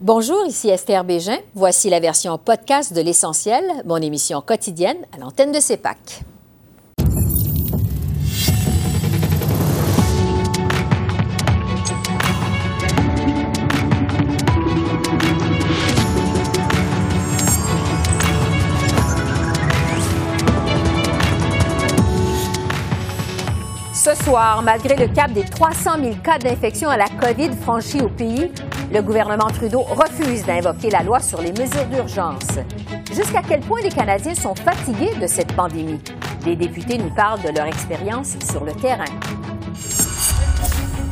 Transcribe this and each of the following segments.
Bonjour, ici Esther Bégin. Voici la version podcast de L'Essentiel, mon émission quotidienne à l'antenne de CEPAC. Ce soir, malgré le cap des 300 000 cas d'infection à la COVID franchis au pays, le gouvernement Trudeau refuse d'invoquer la loi sur les mesures d'urgence. Jusqu'à quel point les Canadiens sont fatigués de cette pandémie? Les députés nous parlent de leur expérience sur le terrain.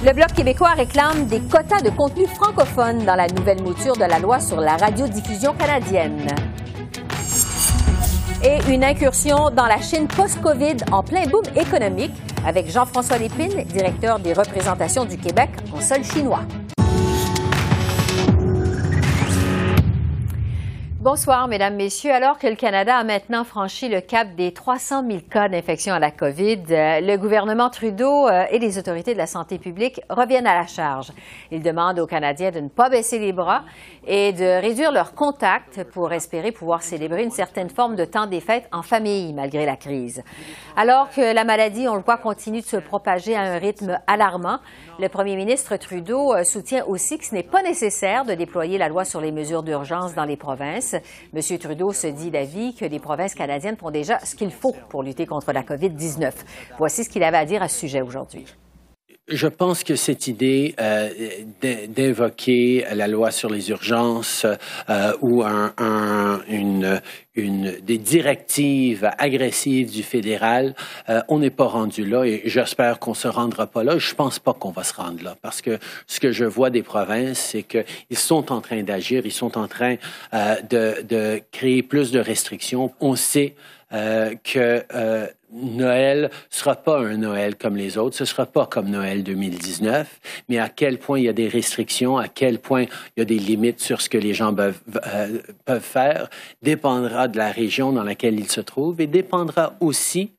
Le Bloc québécois réclame des quotas de contenu francophone dans la nouvelle mouture de la loi sur la radiodiffusion canadienne. Et une incursion dans la Chine post-COVID en plein boom économique avec Jean-François Lépine, directeur des représentations du Québec en sol chinois. Bonsoir, Mesdames, Messieurs. Alors que le Canada a maintenant franchi le cap des 300 000 cas d'infection à la COVID, euh, le gouvernement Trudeau euh, et les autorités de la santé publique reviennent à la charge. Ils demandent aux Canadiens de ne pas baisser les bras et de réduire leurs contacts pour espérer pouvoir célébrer une certaine forme de temps des fêtes en famille malgré la crise. Alors que la maladie, on le voit, continue de se propager à un rythme alarmant, le premier ministre Trudeau euh, soutient aussi que ce n'est pas nécessaire de déployer la loi sur les mesures d'urgence dans les provinces. M. Trudeau se dit d'avis que les provinces canadiennes font déjà ce qu'il faut pour lutter contre la COVID-19. Voici ce qu'il avait à dire à ce sujet aujourd'hui. Je pense que cette idée euh, d'invoquer la loi sur les urgences euh, ou un, un, une, une, des directives agressives du fédéral, euh, on n'est pas rendu là et j'espère qu'on se rendra pas là. Je pense pas qu'on va se rendre là parce que ce que je vois des provinces, c'est qu'ils sont en train d'agir, ils sont en train euh, de, de, créer plus de restrictions. On sait euh, que euh, Noël sera pas un Noël comme les autres, ce sera pas comme Noël 2019, mais à quel point il y a des restrictions, à quel point il y a des limites sur ce que les gens peuvent, euh, faire, dépendra de la région dans laquelle ils se trouvent et dépendra aussi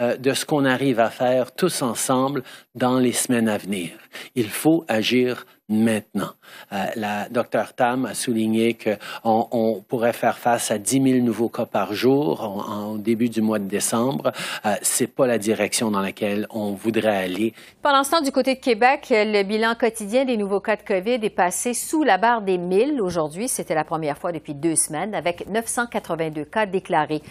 euh, de ce qu'on arrive à faire tous ensemble dans les semaines à venir. Il faut agir maintenant. Euh, la docteur Tam a souligné qu'on on pourrait faire face à 10 000 nouveaux cas par jour en, début du mois de décembre. Euh, c'est pas la direction dans laquelle on voudrait aller. Pendant ce temps, du côté de Québec, le bilan quotidien des nouveaux cas de COVID est passé sous la barre des 1000 aujourd'hui. C'était la première fois depuis deux semaines, avec 982 cas déclarés.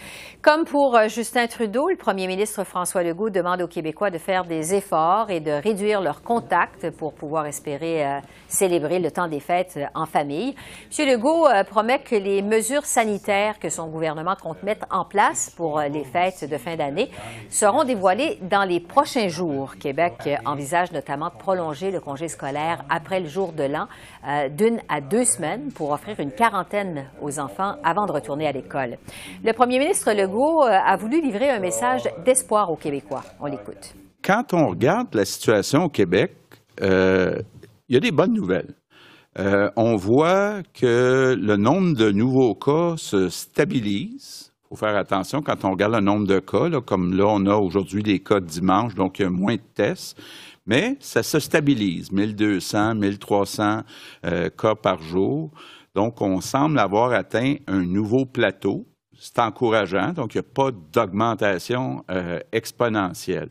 Comme pour euh, Justin Trudeau, le premier ministre François Legault demande aux Québécois de faire des efforts et de réduire leurs contacts pour pouvoir espérer euh, célébrer le temps des fêtes euh, en famille. M. Legault euh, promet que les mesures sanitaires que son gouvernement compte mettre en place pour les fêtes de fin d'année seront dévoilées dans les prochains jours. Québec envisage notamment de prolonger le congé scolaire après le jour de l'an d'une à deux semaines pour offrir une quarantaine aux enfants avant de retourner à l'école. Le premier ministre Legault a voulu livrer un message d'espoir aux Québécois. On l'écoute. Quand on regarde la situation au Québec, euh, il y a des bonnes nouvelles. Euh, on voit que le nombre de nouveaux cas se stabilise. Il faut faire attention quand on regarde le nombre de cas, comme là, on a aujourd'hui des cas de dimanche, donc il y a moins de tests. Mais ça se stabilise, 1200, 1300 euh, cas par jour. Donc, on semble avoir atteint un nouveau plateau. C'est encourageant, donc il n'y a pas d'augmentation euh, exponentielle.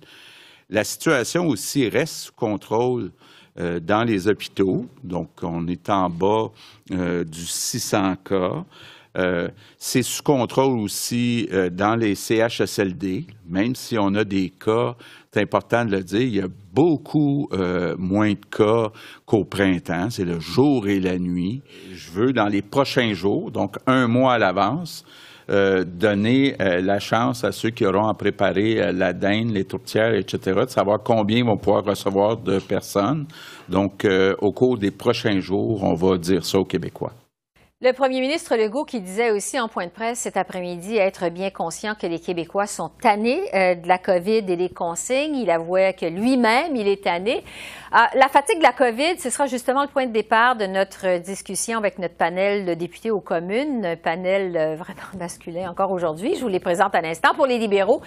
La situation aussi reste sous contrôle euh, dans les hôpitaux. Donc, on est en bas euh, du 600 cas. Euh, c'est sous contrôle aussi dans les CHSLD, même si on a des cas, c'est important de le dire, il y a beaucoup moins de cas qu'au printemps, c'est le jour et la nuit. Je veux, dans les prochains jours, donc un mois à l'avance, euh, donner euh, la chance à ceux qui auront à préparer euh, la dinde, les tourtières, etc., de savoir combien ils vont pouvoir recevoir de personnes. Donc, au cours des prochains jours, on va dire ça aux Québécois. Le premier ministre Legault qui disait aussi en point de presse cet après-midi être bien conscient que les Québécois sont tannés euh, de la COVID et des consignes. Il avouait que lui-même, il est tanné. Euh, la fatigue de la COVID, ce sera justement le point de départ de notre discussion avec notre panel de députés aux communes, un panel euh, vraiment masculin encore aujourd'hui. Je vous les présente à l'instant. Pour les libéraux,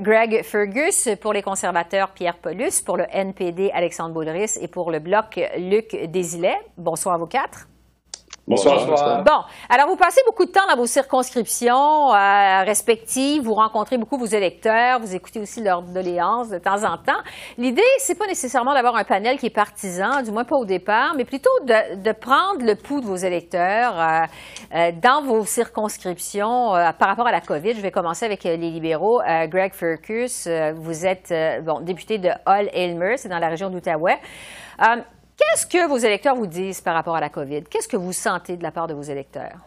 Greg Fergus, pour les conservateurs, Pierre Paulus, pour le NPD, Alexandre Baudris et pour le Bloc, Luc Désilet. Bonsoir à vous quatre. Bonsoir. Bon, alors vous passez beaucoup de temps dans vos circonscriptions euh, respectives, vous rencontrez beaucoup vos électeurs, vous écoutez aussi leurs doléances de temps en temps. L'idée, c'est pas nécessairement d'avoir un panel qui est partisan, du moins pas au départ, mais plutôt de, prendre le pouls de vos électeurs euh, euh, dans vos circonscriptions par rapport à la COVID. Je vais commencer avec les libéraux. Greg Furcus, vous êtes bon député de Hull-Aylmer, c'est dans la région d'Outaouais. Qu'est-ce que vos électeurs vous disent par rapport à la COVID? Qu'est-ce que vous sentez de la part de vos électeurs?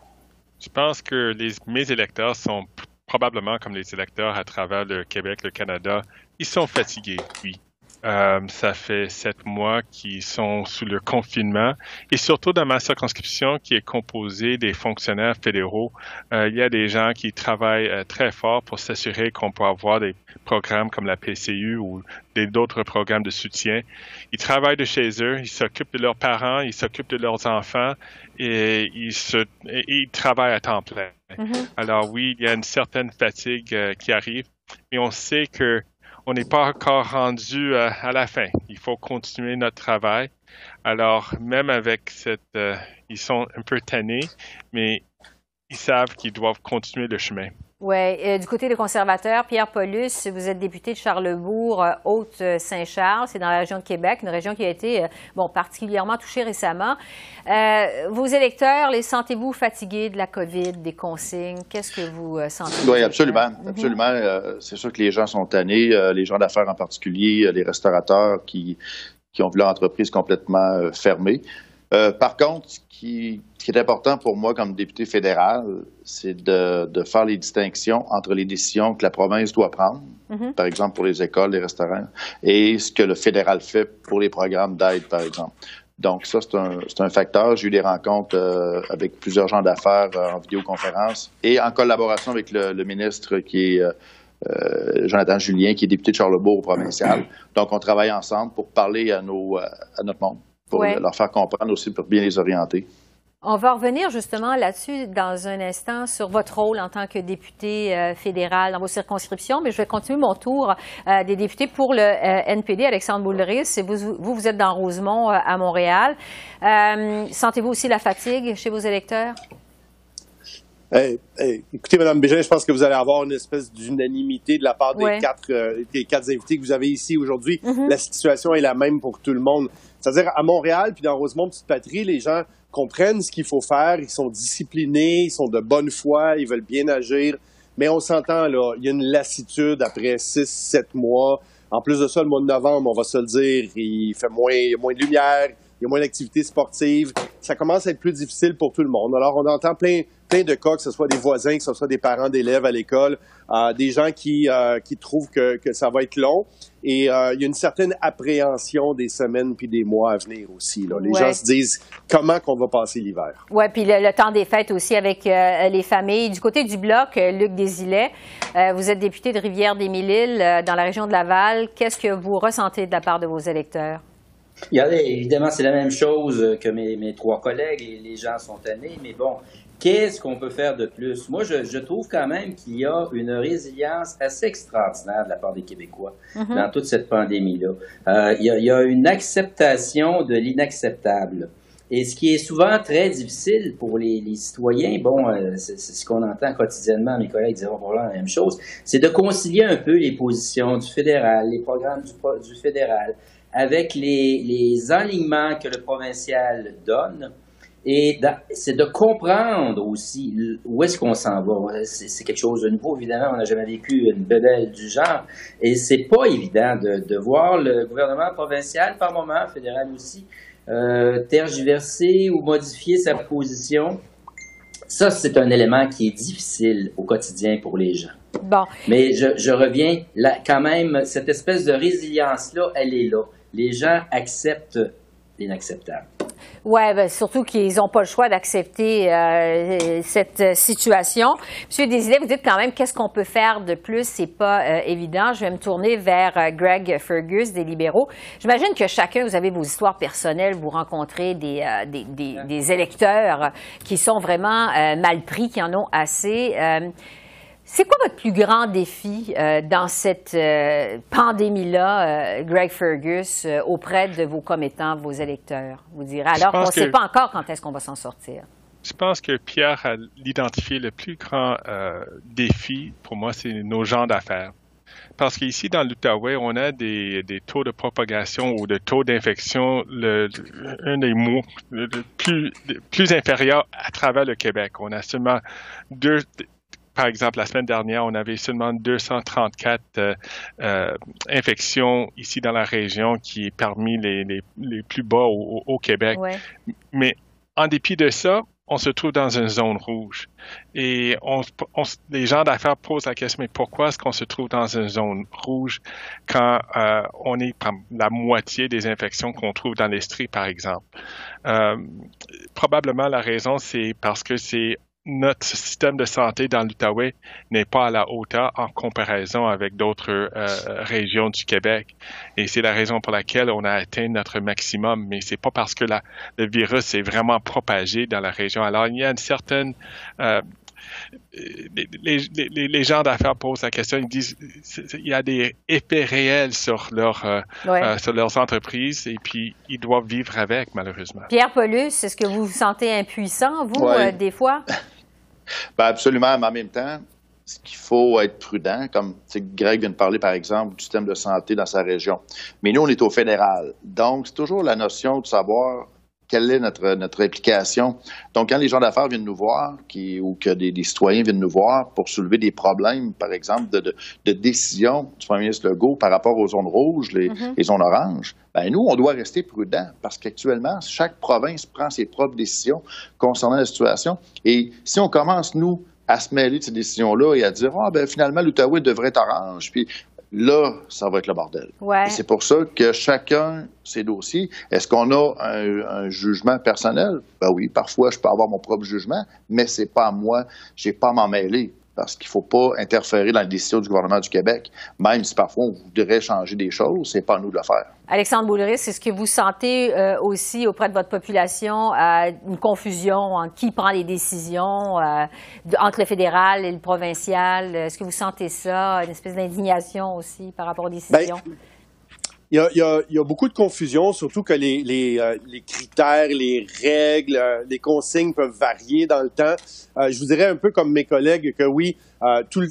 Je pense que mes électeurs sont probablement comme les électeurs à travers le Québec, le Canada. Ils sont fatigués, oui. Euh, ça fait sept mois qu'ils sont sous le confinement et surtout dans ma circonscription qui est composée des fonctionnaires fédéraux, euh, il y a des gens qui travaillent euh, très fort pour s'assurer qu'on peut avoir des programmes comme la PCU ou d'autres programmes de soutien. Ils travaillent de chez eux, ils s'occupent de leurs parents, ils s'occupent de leurs enfants et ils, se, ils travaillent à temps plein. Mm-hmm. Alors oui, il y a une certaine fatigue qui arrive, mais on sait que on n'est pas encore rendu euh, à la fin. Il faut continuer notre travail. Alors, même avec cette... Euh, ils sont un peu tannés, mais ils savent qu'ils doivent continuer le chemin. Oui. Euh, du côté des conservateurs, Pierre Paulus, vous êtes député de Charlebourg, euh, Haute-Saint-Charles, c'est dans la région de Québec, une région qui a été euh, bon, particulièrement touchée récemment. vos électeurs, les sentez-vous fatigués de la COVID, des consignes? Qu'est-ce que vous sentez? Oui, absolument. Mhm. Absolument. c'est sûr que les gens sont tannés, les gens d'affaires en particulier, les restaurateurs qui, qui ont vu leur entreprise complètement fermée. Par contre, ce qui ce qui est important pour moi comme député fédéral, c'est de, faire les distinctions entre les décisions que la province doit prendre, mm-hmm. par exemple pour les écoles, les restaurants, et ce que le fédéral fait pour les programmes d'aide, par exemple. Donc ça, c'est un, un, facteur. J'ai eu des rencontres euh, avec plusieurs gens d'affaires euh, en vidéoconférence et en collaboration avec le, ministre qui est euh, Jonathan Julien, qui est député de Charlebourg au provincial. Donc on travaille ensemble pour parler à, nos, à notre monde, pour leur faire comprendre aussi, pour bien les orienter. On va revenir justement là-dessus dans un instant sur votre rôle en tant que député euh, fédéral dans vos circonscriptions, mais je vais continuer mon tour euh, des députés pour le euh, NPD. Alexandre Boulderis, vous, vous, vous êtes dans Rosemont à Montréal. Sentez-vous aussi la fatigue chez vos électeurs? écoutez, Mme Bégin, je pense que vous allez avoir une espèce d'unanimité de la part des, quatre, des quatre invités que vous avez ici aujourd'hui. Mm-hmm. La situation est la même pour tout le monde. C'est-à-dire, à Montréal, puis dans Rosemont, Petite Patrie, les gens comprennent ce qu'il faut faire, ils sont disciplinés, ils sont de bonne foi, ils veulent bien agir. Mais on s'entend, là, il y a une lassitude après six, sept mois. En plus de ça, le mois de novembre, on va se le dire, il fait moins, moins de lumière, il y a moins d'activités sportives. Ça commence à être plus difficile pour tout le monde. Alors, on entend plein, plein de cas, que ce soit des voisins, que ce soit des parents d'élèves à l'école, euh, des gens qui, euh, qui trouvent que, que, ça va être long. Et euh, il y a une certaine appréhension des semaines puis des mois à venir aussi. Là. Les gens se disent comment qu'on va passer l'hiver. Oui, puis le, temps des fêtes aussi avec les familles. Du côté du bloc, Luc Desilets, vous êtes député de Rivière-des-Mille-Îles dans la région de Laval. Qu'est-ce que vous ressentez de la part de vos électeurs? Regardez, évidemment, c'est la même chose que mes, mes trois collègues. Les, les gens sont tannés, mais bon, Qu'est-ce qu'on peut faire de plus? Moi, je, trouve quand même qu'il y a une résilience assez extraordinaire de la part des Québécois mm-hmm. dans toute cette pandémie-là. Euh, il, y a une acceptation de l'inacceptable. Et ce qui est souvent très difficile pour les, citoyens, bon, euh, c'est ce qu'on entend quotidiennement, mes collègues diront probablement la même chose, c'est de concilier un peu les positions du fédéral, les programmes du, fédéral, avec les, les enlignements que le provincial donne et c'est de comprendre aussi où est-ce qu'on s'en va. C'est quelque chose de nouveau, évidemment. On n'a jamais vécu une bebelle du genre. Et c'est pas évident de, de, voir le gouvernement provincial, par moment, fédéral aussi, euh, tergiverser ou modifier sa position. Ça, c'est un élément qui est difficile au quotidien pour les gens. Bon. Mais je, je reviens, là, quand même, cette espèce de résilience-là, elle est là. Les gens acceptent l'inacceptable. Oui, ben, surtout qu'ils n'ont pas le choix d'accepter euh, cette situation. Monsieur Desilets, vous dites quand même qu'est-ce qu'on peut faire de plus, c'est pas euh, évident. Je vais me tourner vers euh, Greg Fergus des libéraux. J'imagine que chacun, vous avez vos histoires personnelles, vous rencontrez des, des, des, des, électeurs qui sont vraiment mal pris, qui en ont assez. C'est quoi votre plus grand défi euh, dans cette euh, pandémie-là, euh, Greg Fergus, auprès de vos commettants, vos électeurs, vous direz, alors qu'on ne sait pas encore quand est-ce qu'on va s'en sortir? Je pense que Pierre a identifié le plus grand défi pour moi, c'est nos gens d'affaires. Parce qu'ici, dans l'Outaouais, on a des, taux de propagation ou de taux d'infection, le, un des mots le, plus, plus inférieurs à travers le Québec. On a seulement deux, par exemple, la semaine dernière, on avait seulement 234 euh, euh, infections ici dans la région, qui est parmi les, les, plus bas au, Québec. Mais en dépit de ça, on se trouve dans une zone rouge. Et on, les gens d'affaires posent la question, mais pourquoi est-ce qu'on se trouve dans une zone rouge quand euh, on est la moitié des infections qu'on trouve dans l'Estrie, par exemple? Euh, probablement la raison, c'est parce que c'est notre système de santé dans l'Outaouais n'est pas à la hauteur en comparaison avec d'autres euh, régions du Québec. Et c'est la raison pour laquelle on a atteint notre maximum. Mais c'est pas parce que la, le virus est vraiment propagé dans la région. Alors, il y a une certaine euh, les, les, les, gens d'affaires posent la question, ils disent il y a des effets réels sur, leur, euh, sur leurs entreprises et puis ils doivent vivre avec, malheureusement. Pierre Paulus, est-ce que vous vous sentez impuissant, vous, des fois? Ben absolument, mais en même temps, ce qu'il faut être prudent, comme Greg vient de parler, par exemple, du système de santé dans sa région. Mais nous, on est au fédéral. Donc, c'est toujours la notion de savoir quelle est notre, notre implication. Donc, quand les gens d'affaires viennent nous voir, qui, ou que des, citoyens viennent nous voir pour soulever des problèmes, par exemple, de, de, décision du premier ministre Legault par rapport aux zones rouges, les, mm-hmm. les zones oranges, ben nous, on doit rester prudent parce qu'actuellement, chaque province prend ses propres décisions concernant la situation. Et si on commence, nous, à se mêler de ces décisions-là et à dire, ah, ben finalement, l'Outaouais devrait être orange, puis là, ça va être le bordel. C'est pour ça que chacun ses dossiers. Est-ce qu'on a un, jugement personnel? Ben oui, parfois, je peux avoir mon propre jugement, mais c'est pas à moi. J'ai pas à m'en mêler parce qu'il ne faut pas interférer dans les décisions du gouvernement du Québec, même si parfois on voudrait changer des choses, c'est pas à nous de le faire. Alexandre Boulris, est-ce que vous sentez euh, aussi auprès de votre population euh, une confusion en qui prend les décisions euh, entre le fédéral et le provincial? Est-ce que vous sentez ça, une espèce d'indignation aussi par rapport aux décisions? Ben, il y, a, il, y a, beaucoup de confusion, surtout que les, les, euh, les critères, les règles, euh, les consignes peuvent varier dans le temps. Euh, je vous dirais un peu comme mes collègues que oui, tout le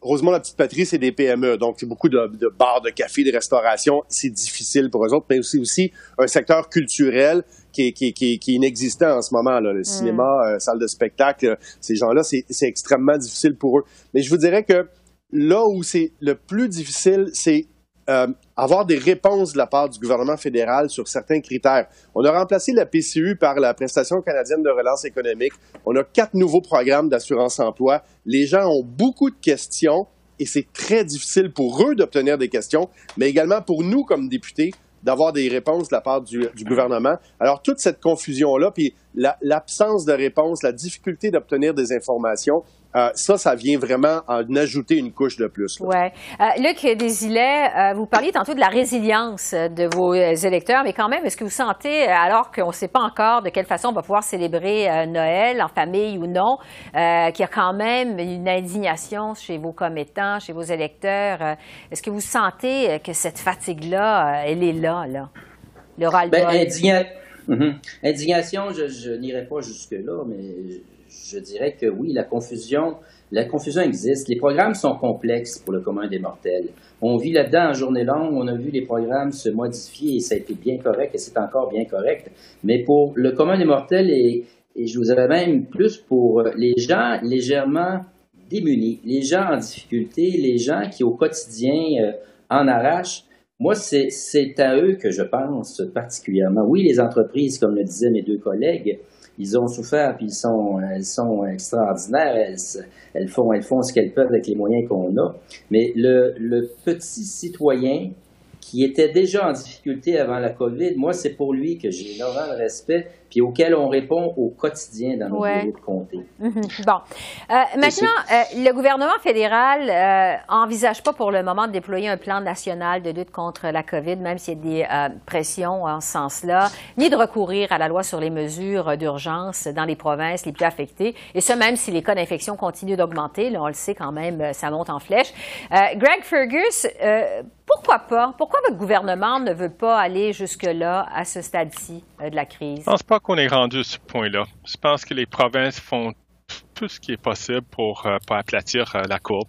Rosemont la petite patrie, c'est des PME, donc c'est beaucoup de, de, bars, de cafés, de restauration. C'est difficile pour eux autres, mais c'est aussi un secteur culturel qui est, qui, qui, qui est inexistant en ce moment. Là. Le mm. cinéma, salle de spectacle, ces gens-là, c'est extrêmement difficile pour eux. Mais je vous dirais que là où c'est le plus difficile, c'est euh, avoir des réponses de la part du gouvernement fédéral sur certains critères. On a remplacé la PCU par la prestation canadienne de relance économique. On a quatre nouveaux programmes d'assurance emploi. Les gens ont beaucoup de questions et c'est très difficile pour eux d'obtenir des questions, mais également pour nous comme députés d'avoir des réponses de la part du, gouvernement. Alors toute cette confusion-là, puis l'absence de réponse, la difficulté d'obtenir des informations, euh, ça, ça vient vraiment en ajouter une couche de plus. Oui. Euh, Luc Desilets, euh, vous parliez tantôt de la résilience de vos électeurs, mais quand même, est-ce que vous sentez, alors qu'on ne sait pas encore de quelle façon on va pouvoir célébrer Noël en famille ou non, qu'il y a quand même une indignation chez vos commettants, chez vos électeurs? est-ce que vous sentez que cette fatigue-là, elle est là, là? Le ben, mhm. Indignation, je, je n'irai pas jusque-là, mais je dirais que oui, la confusion, la confusion existe. Les programmes sont complexes pour le commun des mortels. On vit là-dedans en journée longue, on a vu les programmes se modifier et ça a été bien correct et c'est encore bien correct. Mais pour le commun des mortels et, je vous avais même plus pour les gens légèrement démunis, les gens en difficulté, les gens qui au quotidien euh, en arrachent, moi, c'est à eux que je pense particulièrement. Oui, les entreprises, comme le disaient mes deux collègues, ils ont souffert, puis ils sont, elles sont extraordinaires. Elles, elles, font, elles font ce qu'elles peuvent avec les moyens qu'on a. Mais le, le petit citoyen qui était déjà en difficulté avant la COVID, moi, c'est pour lui que j'ai énormément de respect, puis auquel on répond au quotidien dans nos ouais. de comté. Mhm. Bon. Euh, maintenant, euh, le gouvernement fédéral n'envisage euh, pas pour le moment de déployer un plan national de lutte contre la COVID, même s'il y a des pressions en ce sens-là, ni de recourir à la loi sur les mesures d'urgence dans les provinces les plus affectées, et ce, même si les cas d'infection continuent d'augmenter. Là, on le sait quand même, ça monte en flèche. Greg Fergus, pourquoi pas? Pourquoi votre gouvernement ne veut pas aller jusque-là à ce stade-ci de la crise? Qu'on est rendu à ce point-là. Je pense que les provinces font tout ce qui est possible pour, euh, aplatir euh, la courbe.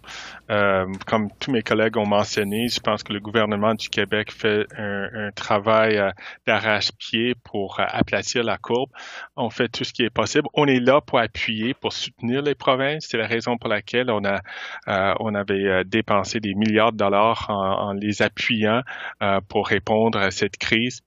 Euh, comme tous mes collègues ont mentionné, je pense que le gouvernement du Québec fait un, travail d'arrache-pied pour aplatir la courbe. On fait tout ce qui est possible. On est là pour appuyer, pour soutenir les provinces. C'est la raison pour laquelle on a, on avait dépensé des milliards de dollars en, les appuyant pour répondre à cette crise.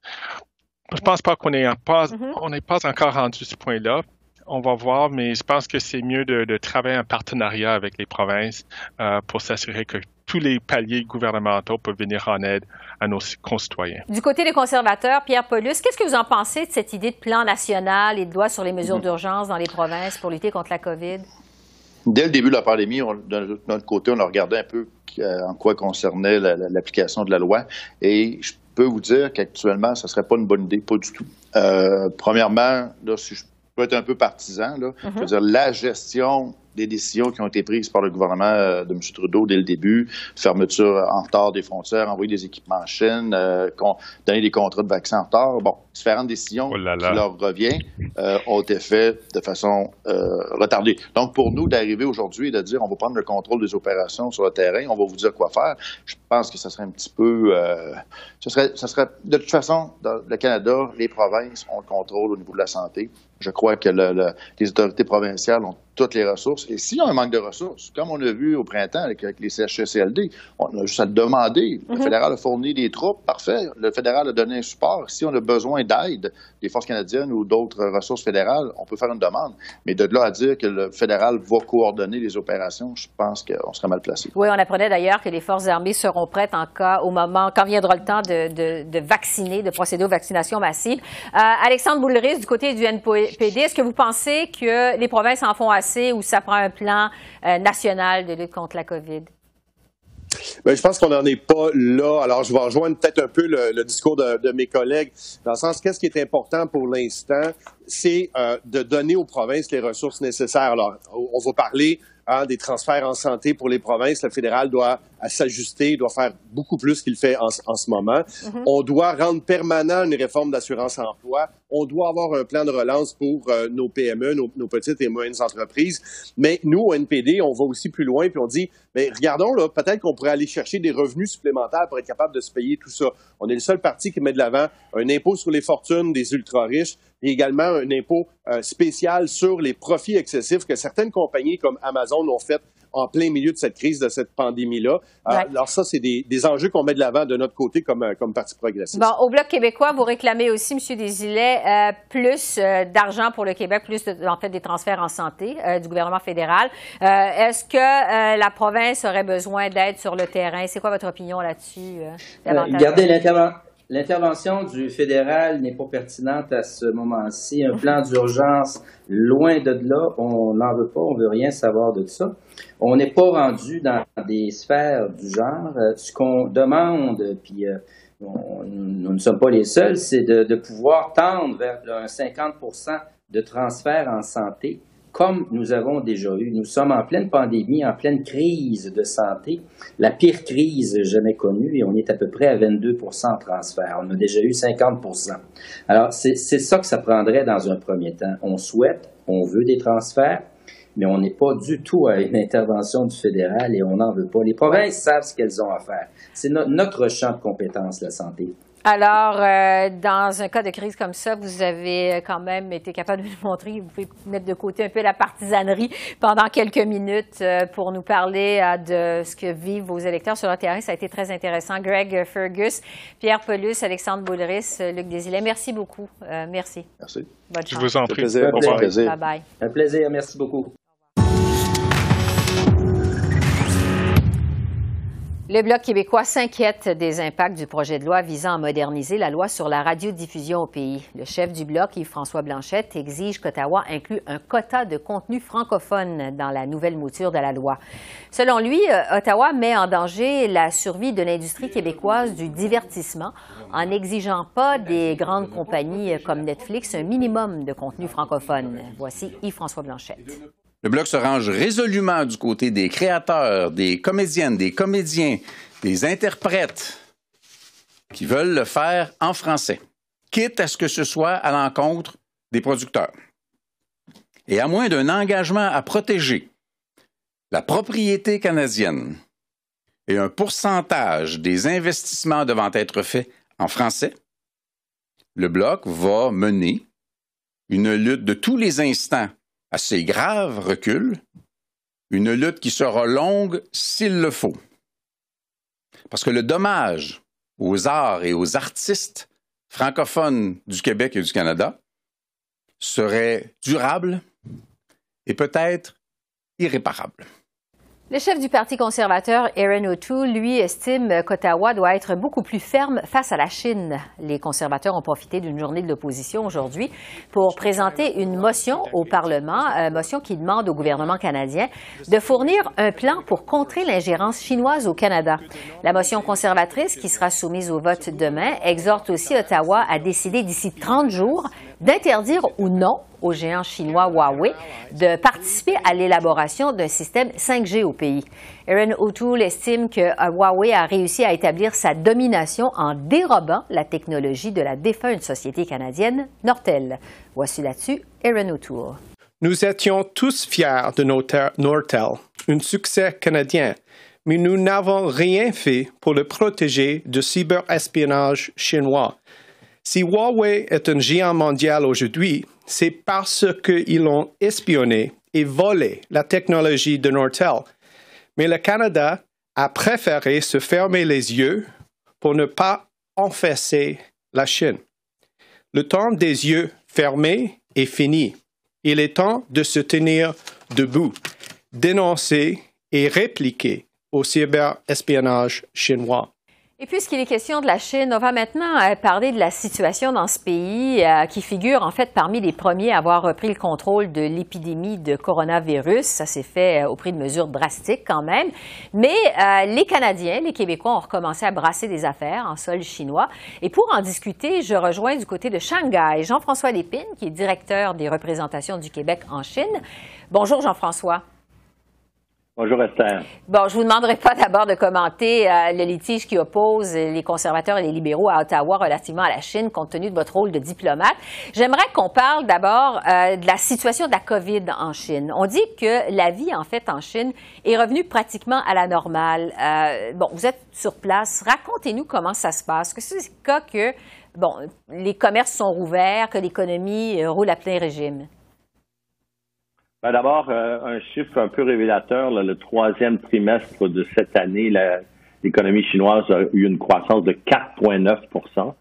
Je pense pas qu'on est pas, mm-hmm. on n'est pas encore rendu à ce point-là on va voir, mais je pense que c'est mieux de, travailler en partenariat avec les provinces euh, pour s'assurer que tous les paliers gouvernementaux peuvent venir en aide à nos concitoyens. Du côté des conservateurs, Pierre Paulus, qu'est-ce que vous en pensez de cette idée de plan national et de loi sur les mesures mm-hmm. d'urgence dans les provinces pour lutter contre la COVID? Dès le début de la pandémie, de notre côté, on a regardé un peu euh, en quoi concernait l'application de la loi. Et je peux vous dire qu'actuellement, ce ne serait pas une bonne idée, pas du tout. Euh, premièrement, là, si je peut être un peu partisan. Là. Je veux dire, la gestion des décisions qui ont été prises par le gouvernement euh, de M. Trudeau dès le début, fermeture en retard des frontières, envoyer des équipements en Chine, euh, donner des contrats de vaccins en retard. Bon, différentes décisions oh qui leur reviennent euh, ont été faites de façon retardée. Donc, pour nous, d'arriver aujourd'hui et de dire on va prendre le contrôle des opérations sur le terrain, on va vous dire quoi faire, je pense que ça serait un petit peu... ce serait, ça serait, de toute façon, dans le Canada, les provinces ont le contrôle au niveau de la santé. Je crois que les autorités provinciales ont toutes les ressources. Et s'il y a un manque de ressources, comme on a vu au printemps avec, les CHCLD, on a juste à le demander. Le mhm. fédéral a fourni des troupes, parfait. Le fédéral a donné un support. Si on a besoin d'aide des forces canadiennes ou d'autres ressources fédérales, on peut faire une demande. Mais de là à dire que le fédéral va coordonner les opérations, je pense qu'on serait mal placé. Oui, on apprenait d'ailleurs que les forces armées seront prêtes en cas, au moment, quand viendra le temps de, vacciner, de procéder aux vaccinations massives. Euh, Alexandre Boulris, du côté du NPD, est-ce que vous pensez que les provinces en font assez? Ou ça prend un plan euh, national de lutte contre la COVID? Bien, je pense qu'on n'en est pas là. Alors, je vais rejoindre peut-être un peu le, discours de, mes collègues, dans le sens, qu'est-ce qui est important pour l'instant, c'est euh, de donner aux provinces les ressources nécessaires. Alors, on va parler Hein, des transferts en santé pour les provinces. Le fédéral doit s'ajuster, doit faire beaucoup plus qu'il fait en, ce moment. Mm-hmm. On doit rendre permanent une réforme d'assurance-emploi. On doit avoir un plan de relance pour euh, nos PME, nos, petites et moyennes entreprises. Mais nous, au NPD, on va aussi plus loin, puis on dit, mais regardons, là, peut-être qu'on pourrait aller chercher des revenus supplémentaires pour être capable de se payer tout ça. On est le seul parti qui met de l'avant un impôt sur les fortunes des ultra-riches et également un impôt euh, spécial sur les profits excessifs que certaines compagnies comme Amazon ont fait en plein milieu de cette crise, de cette pandémie-là. Euh, alors ça, c'est des, enjeux qu'on met de l'avant de notre côté comme, euh, comme Parti progressiste. Bon, au Bloc québécois, vous réclamez aussi, M. Desilets, plus d'argent pour le Québec, plus en fait des transferts en santé du gouvernement fédéral. Est-ce que la province aurait besoin d'aide sur le terrain? C'est quoi votre opinion là-dessus? gardez l'intervention L'intervention du fédéral n'est pas pertinente à ce moment-ci. Un plan d'urgence, loin de là, on n'en veut pas, on veut rien savoir de ça. On n'est pas rendu dans des sphères du genre. Euh, ce qu'on demande, puis euh, nous ne sommes pas les seuls, c'est de, de pouvoir tendre vers un 50% de transfert en santé comme nous avons déjà eu. Nous sommes en pleine pandémie, en pleine crise de santé, la pire crise jamais connue, et on est à peu près à 22% en transfert. On a déjà eu 50% Alors, c'est ça que ça prendrait dans un premier temps. On souhaite, on veut des transferts, mais on n'est pas du tout à une intervention du fédéral et on n'en veut pas. Les provinces savent ce qu'elles ont à faire. C'est notre champ de compétence, la santé. Alors, euh, dans un cas de crise comme ça, vous avez quand même été capable de nous montrer, vous pouvez mettre de côté un peu la partisanerie pendant quelques minutes euh, pour nous parler euh, de ce que vivent vos électeurs sur le terrain. Ça a été très intéressant. Greg Fergus, Pierre Paulus, Alexandre Boulris, Luc Desilets, merci beaucoup. merci. Merci. Bonne chance. Je vous en prie. Au revoir. Bye Un plaisir. Merci beaucoup. Le Bloc québécois s'inquiète des impacts du projet de loi visant à moderniser la loi sur la radiodiffusion au pays. Le chef du Bloc, Yves-François Blanchette, exige qu'Ottawa inclue un quota de contenu francophone dans la nouvelle mouture de la loi. Selon lui, euh, Ottawa met en danger la survie de l'industrie québécoise du divertissement en n'exigeant pas des grandes compagnies comme Netflix un minimum de contenu francophone. Voici Yves-François Blanchette. Le Bloc se range résolument du côté des créateurs, des comédiennes, des comédiens, des interprètes qui veulent le faire en français, quitte à ce que ce soit à l'encontre des producteurs. Et à moins d'un engagement à protéger la propriété canadienne et un pourcentage des investissements devant être faits en français, le Bloc va mener une lutte de tous les instants assez grave recul, une lutte qui sera longue s'il le faut. Parce que le dommage aux arts et aux artistes francophones du Québec et du Canada serait durable et peut-être irréparable. Le chef du Parti conservateur, Aaron O'Toole, lui, estime qu'Ottawa doit être beaucoup plus ferme face à la Chine. Les conservateurs ont profité d'une journée de l'opposition aujourd'hui pour présenter une motion au Parlement, une euh, motion qui demande au gouvernement canadien de fournir un plan pour contrer l'ingérence chinoise au Canada. La motion conservatrice, qui sera soumise au vote demain, exhorte aussi Ottawa à décider d'ici 30 jours d'interdire ou non au géant chinois Huawei de participer à l'élaboration d'un système 5G au pays. Aaron O'Toole estime que Huawei a réussi à établir sa domination en dérobant la technologie de la défunte société canadienne Nortel. Voici là-dessus Aaron O'Toole. Nous étions tous fiers de Nortel, un succès canadien, mais nous n'avons rien fait pour le protéger du cyberespionnage chinois. Si Huawei est un géant mondial aujourd'hui, c'est parce qu'ils ont espionné et volé la technologie de Nortel. Mais le Canada a préféré se fermer les yeux pour ne pas enfesser la Chine. Le temps des yeux fermés est fini. Il est temps de se tenir debout, dénoncer et répliquer au cyberespionnage chinois. Et puisqu'il est question de la Chine, on va maintenant euh, parler de la situation dans ce pays euh, qui figure en fait parmi les premiers à avoir repris le contrôle de l'épidémie de coronavirus. Ça s'est fait euh, au prix de mesures drastiques quand même. Mais les Canadiens, les Québécois ont recommencé à brasser des affaires en sol chinois. Et pour en discuter, je rejoins du côté de Shanghai Jean-François Lépine, qui est directeur des représentations du Québec en Chine. Bonjour Jean-François. Bonjour Esther. Bon, je vous demanderai pas d'abord de commenter euh, le litige qui oppose les conservateurs et les libéraux à Ottawa relativement à la Chine, compte tenu de votre rôle de diplomate. J'aimerais qu'on parle d'abord euh, de la situation de la COVID en Chine. On dit que la vie, en fait, en Chine est revenue pratiquement à la normale. Euh, bon, vous êtes sur place. Racontez-nous comment ça se passe. Que c'est le cas que, bon, les commerces sont rouverts, que l'économie roule à plein régime? Ben, d'abord, euh, un chiffre un peu révélateur. le troisième trimestre de cette année, l'économie chinoise a eu une croissance de 4,9%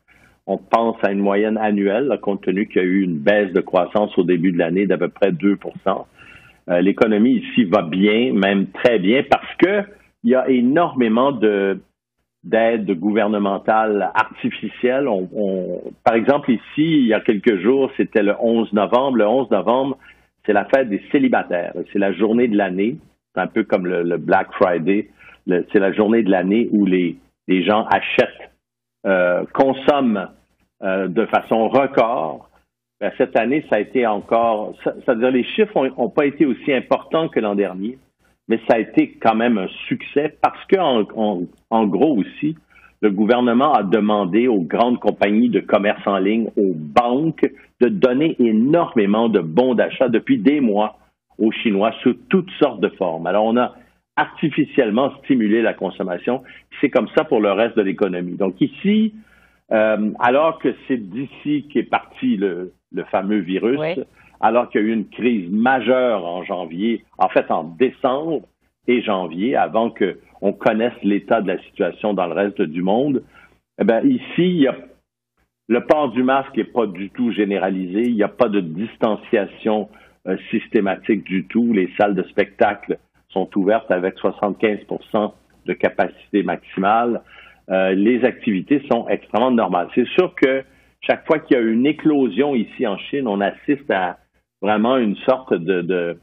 On pense à une moyenne annuelle, compte tenu qu'il y a eu une baisse de croissance au début de l'année d'à peu près 2% euh, L'économie ici va bien, même très bien, parce que il y a énormément de d'aides gouvernementales artificielles. par exemple, ici, il y a quelques jours, c'était le 11 novembre. Le 11 novembre, c'est la fête des célibataires. C'est la journée de l'année. C'est un peu comme le, Black Friday. C'est la journée de l'année où les, gens achètent, euh, consomment euh, de façon record. Ben, cette année, ça a été encore, c'est-à-dire les chiffres n'ont pas été aussi importants que l'an dernier, mais ça a été quand même un succès parce que en gros aussi, le gouvernement a demandé aux grandes compagnies de commerce en ligne, aux banques, de donner énormément de bons d'achat depuis des mois aux Chinois sous toutes sortes de formes. Alors, on a artificiellement stimulé la consommation. C'est comme ça pour le reste de l'économie. Donc ici, euh, alors que c'est d'ici qu'est parti le, fameux virus, alors qu'il y a eu une crise majeure en janvier, en fait en décembre et janvier, avant que on connaisse l'état de la situation dans le reste du monde. Eh bien, ici, le port du masque n'est pas du tout généralisé. Il n'y a pas de distanciation euh, systématique du tout. Les salles de spectacle sont ouvertes avec 75% de capacité maximale. Euh, les activités sont extrêmement normales. C'est sûr que chaque fois qu'il y a une éclosion ici en Chine, on assiste à vraiment une sorte de, de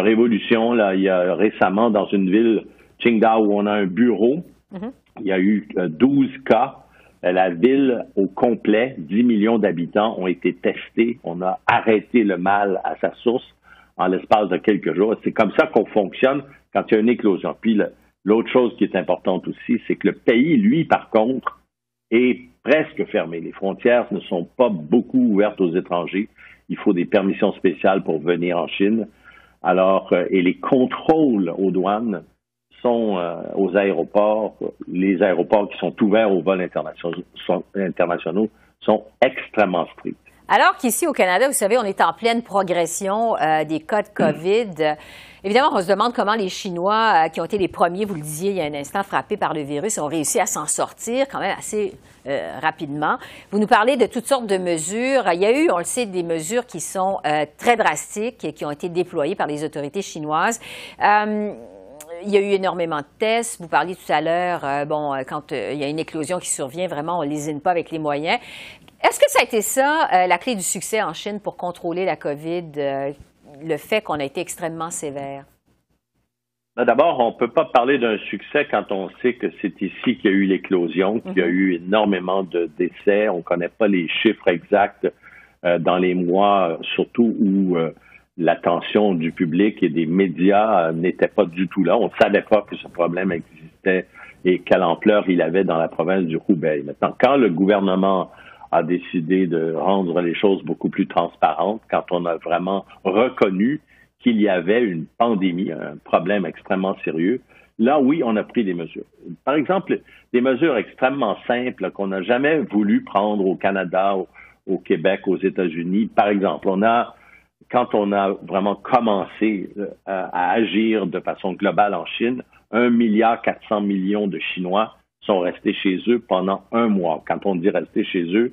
révolution. Là, il y a récemment dans une ville Qingdao, où on a un bureau. Mhm. Il y a eu 12 euh, cas. Euh, la ville au complet, 10 millions d'habitants ont été testés. On a arrêté le mal à sa source en l'espace de quelques jours. C'est comme ça qu'on fonctionne quand il y a une éclosion. Puis l'autre chose qui est importante aussi, c'est que le pays, lui, par contre, est presque fermée. Les frontières ne sont pas beaucoup ouvertes aux étrangers. Il faut des permissions spéciales pour venir en Chine. Alors, euh, et les contrôles aux douanes sont euh, aux aéroports, les aéroports qui sont ouverts aux vols internationaux sont, internationaux sont extrêmement stricts. Alors qu'ici au Canada, vous savez, on est en pleine progression euh, des cas de COVID. Évidemment, on se demande comment les Chinois, qui ont été les premiers, vous le disiez il y a un instant, frappés par le virus, ont réussi à s'en sortir quand même assez rapidement. Vous nous parlez de toutes sortes de mesures. Il y a eu, on le sait, des mesures qui sont très drastiques et qui ont été déployées par les autorités chinoises il y a eu énormément de tests. Vous parliez tout à l'heure, euh, bon, euh, quand euh, il y a une éclosion qui survient, vraiment, on ne lésine pas avec les moyens. Est-ce que ça a été ça, la clé du succès en Chine pour contrôler la COVID, le fait qu'on a été extrêmement sévère? Ben, d'abord, on ne peut pas parler d'un succès quand on sait que c'est ici qu'il y a eu l'éclosion, qu'il y a mhm. eu énormément de décès. On ne connaît pas les chiffres exacts dans les mois, surtout où l'attention du public et des médias euh, n'était pas du tout là. On ne savait pas que ce problème existait et quelle ampleur il avait dans la province du Roubaix. Maintenant, quand le gouvernement a décidé de rendre les choses beaucoup plus transparentes, quand on a vraiment reconnu qu'il y avait une pandémie, un problème extrêmement sérieux, là, oui, on a pris des mesures. Par exemple, des mesures extrêmement simples qu'on n'a jamais voulu prendre au Canada, au, Québec, aux États-Unis. Par exemple, on a quand on a vraiment commencé euh, à agir de façon globale en Chine, 1 milliard 400 millions de Chinois sont restés chez eux pendant un mois. Quand on dit rester chez eux,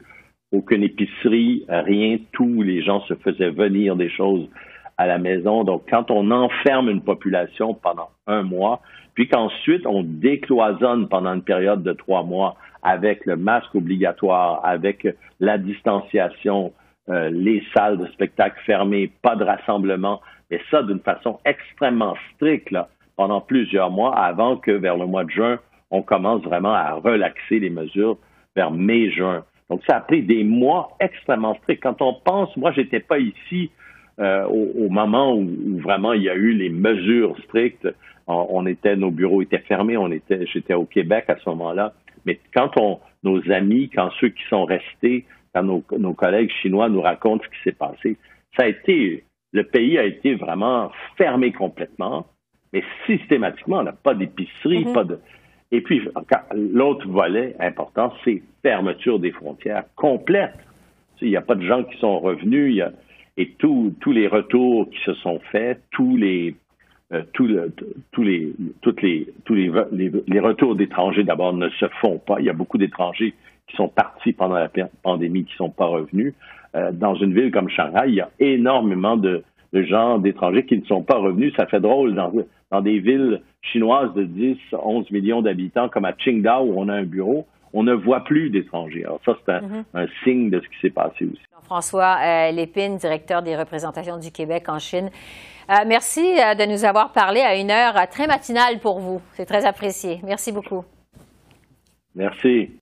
aucune épicerie, rien, tous les gens se faisaient venir des choses à la maison. Donc, quand on enferme une population pendant un mois, puis qu'ensuite on décloisonne pendant une période de trois mois avec le masque obligatoire, avec la distanciation, euh, les salles de spectacle fermées, pas de rassemblement, et ça d'une façon extrêmement stricte pendant plusieurs mois avant que vers le mois de juin, on commence vraiment à relaxer les mesures vers mai-juin. Donc ça a pris des mois extrêmement stricts. Quand on pense, moi j'étais pas ici euh, au, moment où, vraiment il y a eu les mesures strictes. On, était, nos bureaux étaient fermés, on était, j'étais au Québec à ce moment-là. Mais quand on, nos amis, quand ceux qui sont restés quand nos, collègues chinois nous racontent ce qui s'est passé, ça a été, le pays a été vraiment fermé complètement, mais systématiquement, on n'a pas d'épicerie, mm-hmm. pas de. Et puis, l'autre volet important, c'est fermeture des frontières complète. Il n'y a pas de gens qui sont revenus, et tous les retours qui se sont faits, tous les, retours d'étrangers d'abord ne se font pas. Il y a beaucoup d'étrangers qui sont partis pendant la pandémie, qui ne sont pas revenus. Euh, dans une ville comme Shanghai, il y a énormément de, gens, d'étrangers qui ne sont pas revenus. Ça fait drôle dans des villes chinoises de 10, 11 millions d'habitants, comme à Qingdao, où on a un bureau, on ne voit plus d'étrangers. Alors ça, c'est un, mm-hmm. signe de ce qui s'est passé aussi. François euh, Lépine, directeur des représentations du Québec en Chine. Euh, merci de nous avoir parlé à une heure très matinale pour vous. C'est très apprécié. Merci beaucoup. Merci.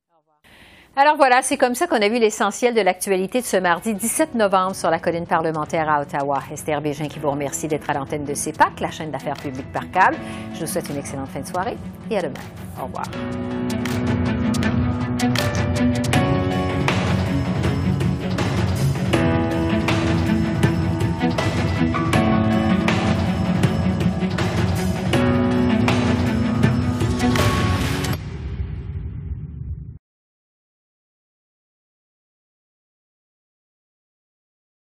Alors voilà, c'est comme ça qu'on a vu l'essentiel de l'actualité de ce mardi 17 novembre sur la colline parlementaire à Ottawa. Esther Bégin qui vous remercie d'être à l'antenne de CEPAC, la chaîne d'affaires publiques par câble. Je vous souhaite une excellente fin de soirée et à demain. Au revoir.